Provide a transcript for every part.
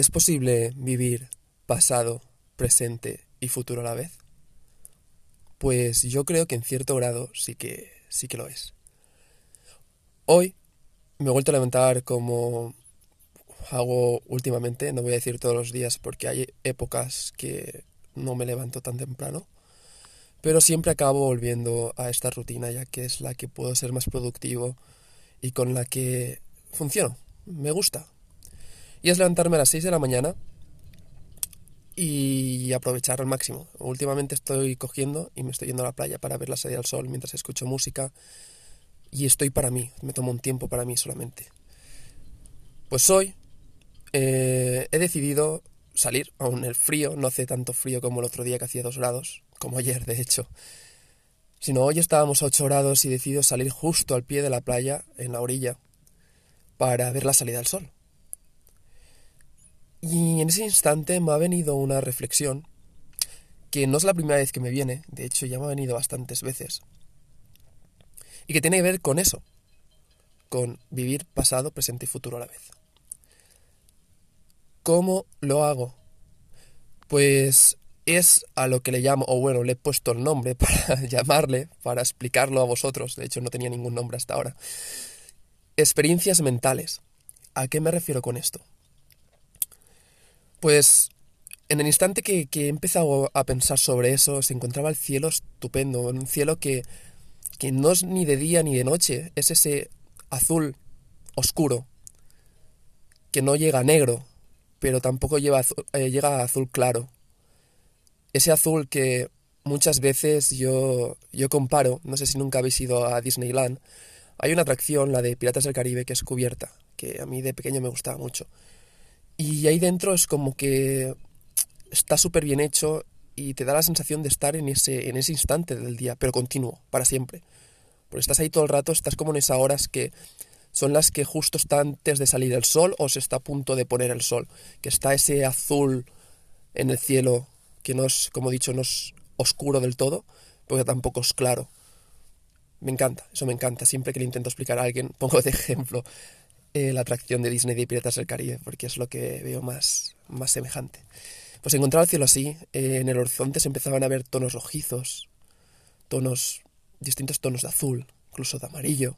¿Es posible vivir pasado, presente y futuro a la vez? Pues yo creo que en cierto grado sí que sí que lo es. Hoy me he vuelto a levantar como hago últimamente, no voy a decir todos los días porque hay épocas que no me levanto tan temprano, pero siempre acabo volviendo a esta rutina ya que es la que puedo ser más productivo y con la que funciono, me gusta. Y es levantarme a las 6 de la mañana y aprovechar al máximo. Últimamente estoy cogiendo y me estoy yendo a la playa para ver la salida del sol mientras escucho música y estoy para mí, me tomo un tiempo para mí solamente. Pues hoy eh, he decidido salir, aún el frío, no hace tanto frío como el otro día que hacía dos grados, como ayer de hecho, sino hoy estábamos a 8 grados y decido salir justo al pie de la playa, en la orilla, para ver la salida del sol. Y en ese instante me ha venido una reflexión que no es la primera vez que me viene, de hecho ya me ha venido bastantes veces, y que tiene que ver con eso, con vivir pasado, presente y futuro a la vez. ¿Cómo lo hago? Pues es a lo que le llamo, o bueno, le he puesto el nombre para llamarle, para explicarlo a vosotros, de hecho no tenía ningún nombre hasta ahora. Experiencias mentales. ¿A qué me refiero con esto? Pues en el instante que, he empezado a pensar sobre eso, se encontraba el cielo estupendo, un cielo que, que no es ni de día ni de noche, es ese azul oscuro, que no llega a negro, pero tampoco lleva eh, llega a azul claro. Ese azul que muchas veces yo, yo comparo, no sé si nunca habéis ido a Disneyland, hay una atracción, la de Piratas del Caribe, que es cubierta, que a mí de pequeño me gustaba mucho. Y ahí dentro es como que está súper bien hecho y te da la sensación de estar en ese, en ese instante del día, pero continuo, para siempre. Porque estás ahí todo el rato, estás como en esas horas que son las que justo está antes de salir el sol o se está a punto de poner el sol, que está ese azul en el cielo que no es, como he dicho, no es oscuro del todo, porque tampoco es claro. Me encanta, eso me encanta. Siempre que le intento explicar a alguien, pongo de ejemplo eh, la atracción de Disney de Piratas del Caribe, porque es lo que veo más, más semejante. Pues encontrar el cielo así, eh, en el horizonte se empezaban a ver tonos rojizos, tonos, distintos tonos de azul, incluso de amarillo,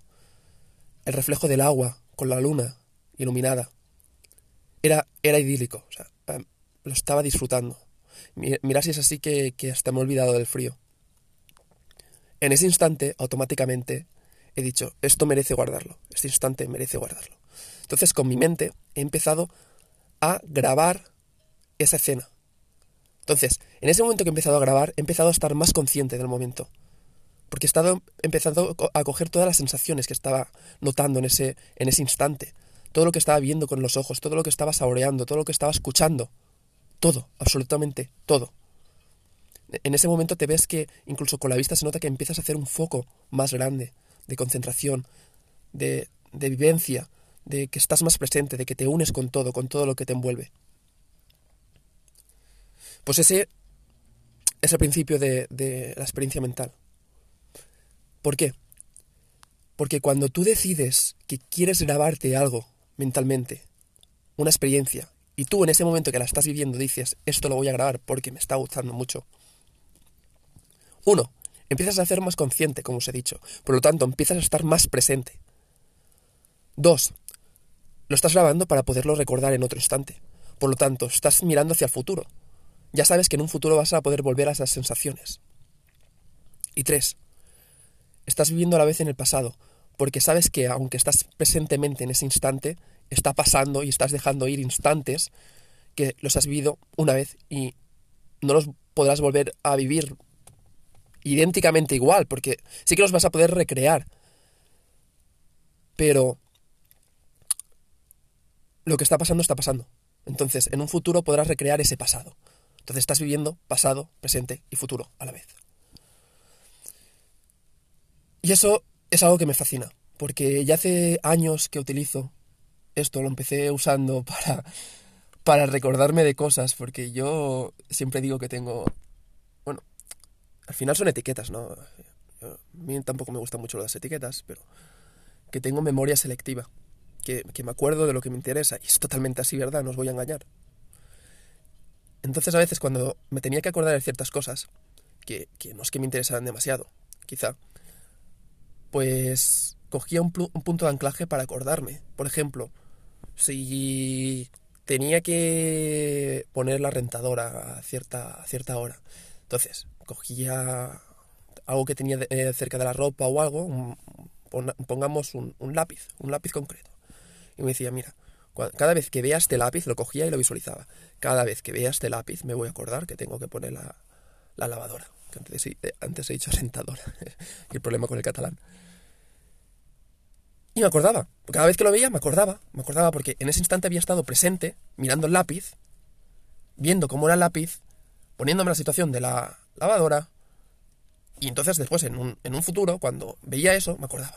el reflejo del agua con la luna iluminada. Era, era idílico, lo estaba disfrutando. Mira si es así que, que hasta me he olvidado del frío. En ese instante, automáticamente, he dicho, esto merece guardarlo, este instante merece guardarlo. Entonces con mi mente he empezado a grabar esa escena. Entonces, en ese momento que he empezado a grabar, he empezado a estar más consciente del momento. Porque he estado empezando a coger todas las sensaciones que estaba notando en ese, en ese instante. Todo lo que estaba viendo con los ojos, todo lo que estaba saboreando, todo lo que estaba escuchando. Todo, absolutamente todo. En ese momento te ves que incluso con la vista se nota que empiezas a hacer un foco más grande de concentración, de, de vivencia, de que estás más presente, de que te unes con todo, con todo lo que te envuelve. Pues ese es el principio de, la experiencia mental. ¿Por qué? Porque cuando tú decides que quieres grabarte algo mentalmente, una experiencia, y tú en ese momento que la estás viviendo dices, esto lo voy a grabar porque me está gustando mucho. Uno, empiezas a ser más consciente, como os he dicho. Por lo tanto, empiezas a estar más presente. Dos, lo estás grabando para poderlo recordar en otro instante. Por lo tanto, estás mirando hacia el futuro. Ya sabes que en un futuro vas a poder volver a esas sensaciones. Y tres, estás viviendo a la vez en el pasado, porque sabes que aunque estás presentemente en ese instante, está pasando y estás dejando ir instantes que los has vivido una vez y no los podrás volver a vivir idénticamente igual, porque sí que los vas a poder recrear. Pero lo que está pasando está pasando. Entonces, en un futuro podrás recrear ese pasado. Entonces estás viviendo pasado, presente y futuro a la vez. Y eso es algo que me fascina, porque ya hace años que utilizo esto, lo empecé usando para, para recordarme de cosas, porque yo siempre digo que tengo, bueno, al final son etiquetas, ¿no? A mí tampoco me gustan mucho las etiquetas, pero que tengo memoria selectiva que, me acuerdo de lo que me interesa. Y es totalmente así, ¿verdad? No os voy a engañar. Entonces a veces cuando me tenía que acordar de ciertas cosas, que, no es que me interesaran demasiado, quizá, pues cogía un, un, punto de anclaje para acordarme. Por ejemplo, si tenía que poner la rentadora a cierta, cierta hora, entonces cogía algo que tenía eh, cerca de la ropa o algo, pongamos un, lápiz, un lápiz concreto. Y me decía, mira, cada vez que vea este lápiz, lo cogía y lo visualizaba. Cada vez que vea este lápiz me voy a acordar que tengo que poner la, la lavadora. Que antes, eh, antes he dicho rentadora. y el problema con el catalán. Y me acordaba. Cada vez que lo veía me acordaba. Me acordaba porque en ese instante había estado presente, mirando el lápiz, viendo cómo era el lápiz, poniéndome la situación de la lavadora. Y entonces después, en un, en un futuro, cuando veía eso, me acordaba.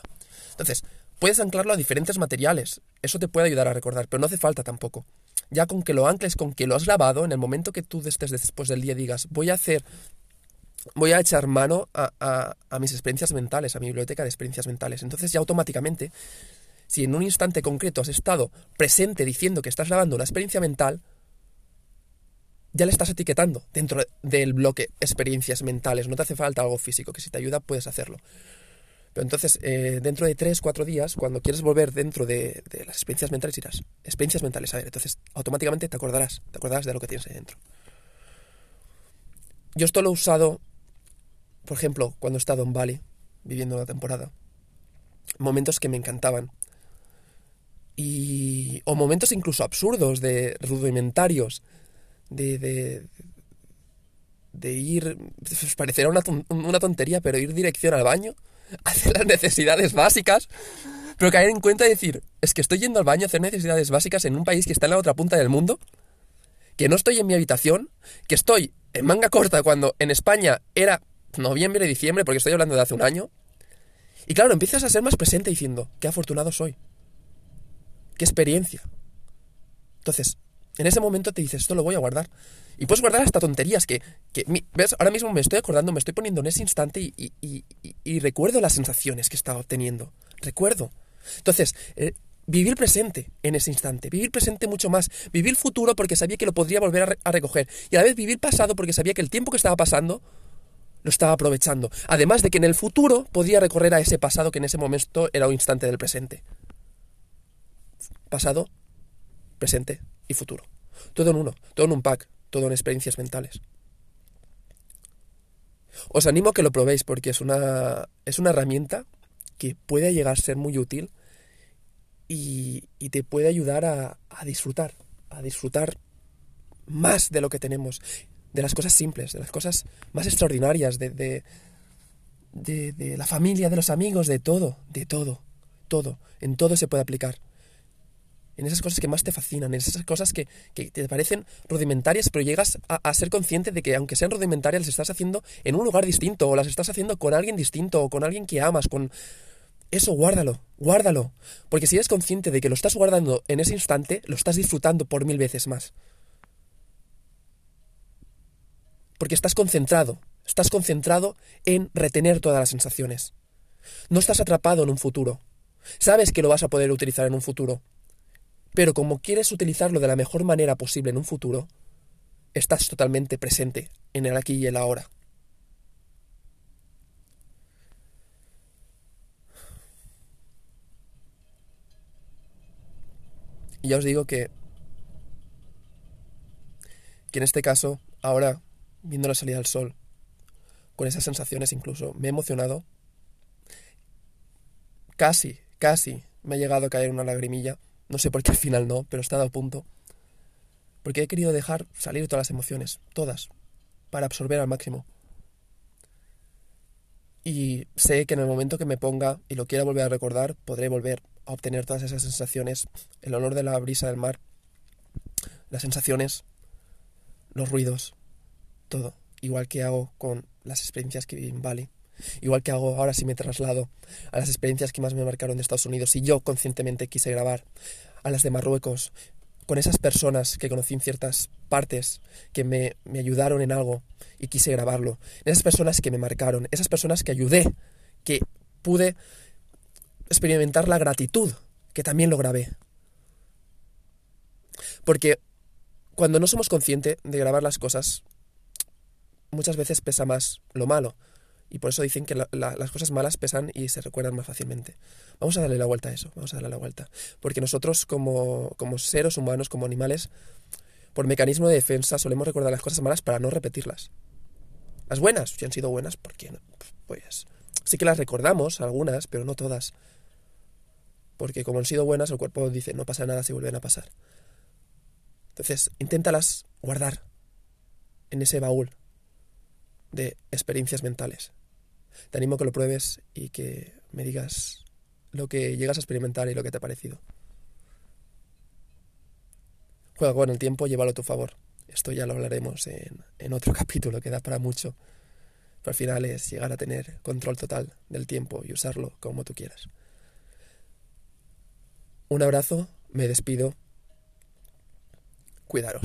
Entonces, puedes anclarlo a diferentes materiales. Eso te puede ayudar a recordar, pero no hace falta tampoco. Ya con que lo ancles, con que lo has grabado, en el momento que tú estés después del día digas, voy a hacer voy a echar mano a, mis experiencias mentales, a mi biblioteca de experiencias mentales. Entonces ya automáticamente, si en un instante concreto has estado presente diciendo que estás grabando una experiencia mental, ya le estás etiquetando dentro del bloque experiencias mentales. No te hace falta algo físico, que si te ayuda puedes hacerlo. Pero entonces, eh, dentro de tres, cuatro días, cuando quieres volver dentro de, las experiencias mentales, dirás, experiencias mentales, a ver, entonces automáticamente te acordarás, te acordarás de lo que tienes ahí dentro. Yo esto lo he usado por ejemplo, cuando he estado en Bali, viviendo una temporada, momentos que me encantaban. Y, o momentos incluso absurdos, de rudimentarios, de, de, de ir, parecerá una, una tontería, pero ir dirección al baño, hacer las necesidades básicas, pero caer en cuenta y decir, es que estoy yendo al baño a hacer necesidades básicas en un país que está en la otra punta del mundo, que no estoy en mi habitación, que estoy en manga corta cuando en España era noviembre, diciembre, porque estoy hablando de hace un año. Y claro, empiezas a ser más presente diciendo, qué afortunado soy. Qué experiencia. Entonces, en ese momento te dices, esto lo voy a guardar. Y puedes guardar hasta tonterías que, que ¿ves? Ahora mismo me estoy acordando, me estoy poniendo en ese instante y, recuerdo las sensaciones que estaba obteniendo. Recuerdo. Entonces, eh, vivir presente en ese instante, vivir presente mucho más, vivir futuro porque sabía que lo podría volver a, a recoger y a la vez vivir pasado porque sabía que el tiempo que estaba pasando lo estaba aprovechando. Además de que en el futuro podía recorrer a ese pasado que en ese momento era un instante del presente. Pasado, presente y futuro. Todo en uno, todo en un pack, todo en experiencias mentales. Os animo a que lo probéis porque es una, es una herramienta que puede llegar a ser muy útil y, y te puede ayudar a, a disfrutar, a disfrutar más de lo que tenemos de las cosas simples, de las cosas más extraordinarias, de, de, de, de, la familia, de los amigos, de todo, de todo, todo, en todo se puede aplicar. En esas cosas que más te fascinan, en esas cosas que, te parecen rudimentarias, pero llegas a, a, ser consciente de que aunque sean rudimentarias, las estás haciendo en un lugar distinto, o las estás haciendo con alguien distinto, o con alguien que amas, con... Eso guárdalo, guárdalo. Porque si eres consciente de que lo estás guardando en ese instante, lo estás disfrutando por mil veces más. Porque estás concentrado, estás concentrado en retener todas las sensaciones. No estás atrapado en un futuro. Sabes que lo vas a poder utilizar en un futuro. Pero como quieres utilizarlo de la mejor manera posible en un futuro, estás totalmente presente en el aquí y el ahora. Y ya os digo que, que en este caso, ahora viendo la salida del sol, con esas sensaciones incluso. Me he emocionado. Casi, casi me ha llegado a caer una lagrimilla. No sé por qué al final no, pero he estado a punto. Porque he querido dejar salir todas las emociones, todas, para absorber al máximo. Y sé que en el momento que me ponga y lo quiera volver a recordar, podré volver a obtener todas esas sensaciones, el olor de la brisa del mar, las sensaciones, los ruidos, todo, igual que hago con las experiencias que viví en Bali, igual que hago ahora si me traslado a las experiencias que más me marcaron de Estados Unidos y yo conscientemente quise grabar, a las de Marruecos, con esas personas que conocí en ciertas partes, que me, me ayudaron en algo y quise grabarlo, esas personas que me marcaron, esas personas que ayudé, que pude experimentar la gratitud, que también lo grabé. Porque cuando no somos conscientes de grabar las cosas, muchas veces pesa más lo malo. Y por eso dicen que las cosas malas pesan y se recuerdan más fácilmente. Vamos a darle la vuelta a eso, vamos a darle la vuelta. Porque nosotros como, como seres humanos, como animales, por mecanismo de defensa solemos recordar las cosas malas para no repetirlas. Las buenas, si han sido buenas, ¿por qué no? Pues sí que las recordamos, algunas, pero no todas. Porque como han sido buenas, el cuerpo dice, no pasa nada si vuelven a pasar. Entonces, inténtalas guardar en ese baúl de experiencias mentales. Te animo a que lo pruebes y que me digas lo que llegas a experimentar y lo que te ha parecido. Juega con el tiempo, llévalo a tu favor. Esto ya lo hablaremos en, en otro capítulo que da para mucho. Pero al final es llegar a tener control total del tiempo y usarlo como tú quieras. Un abrazo, me despido. Cuidaros.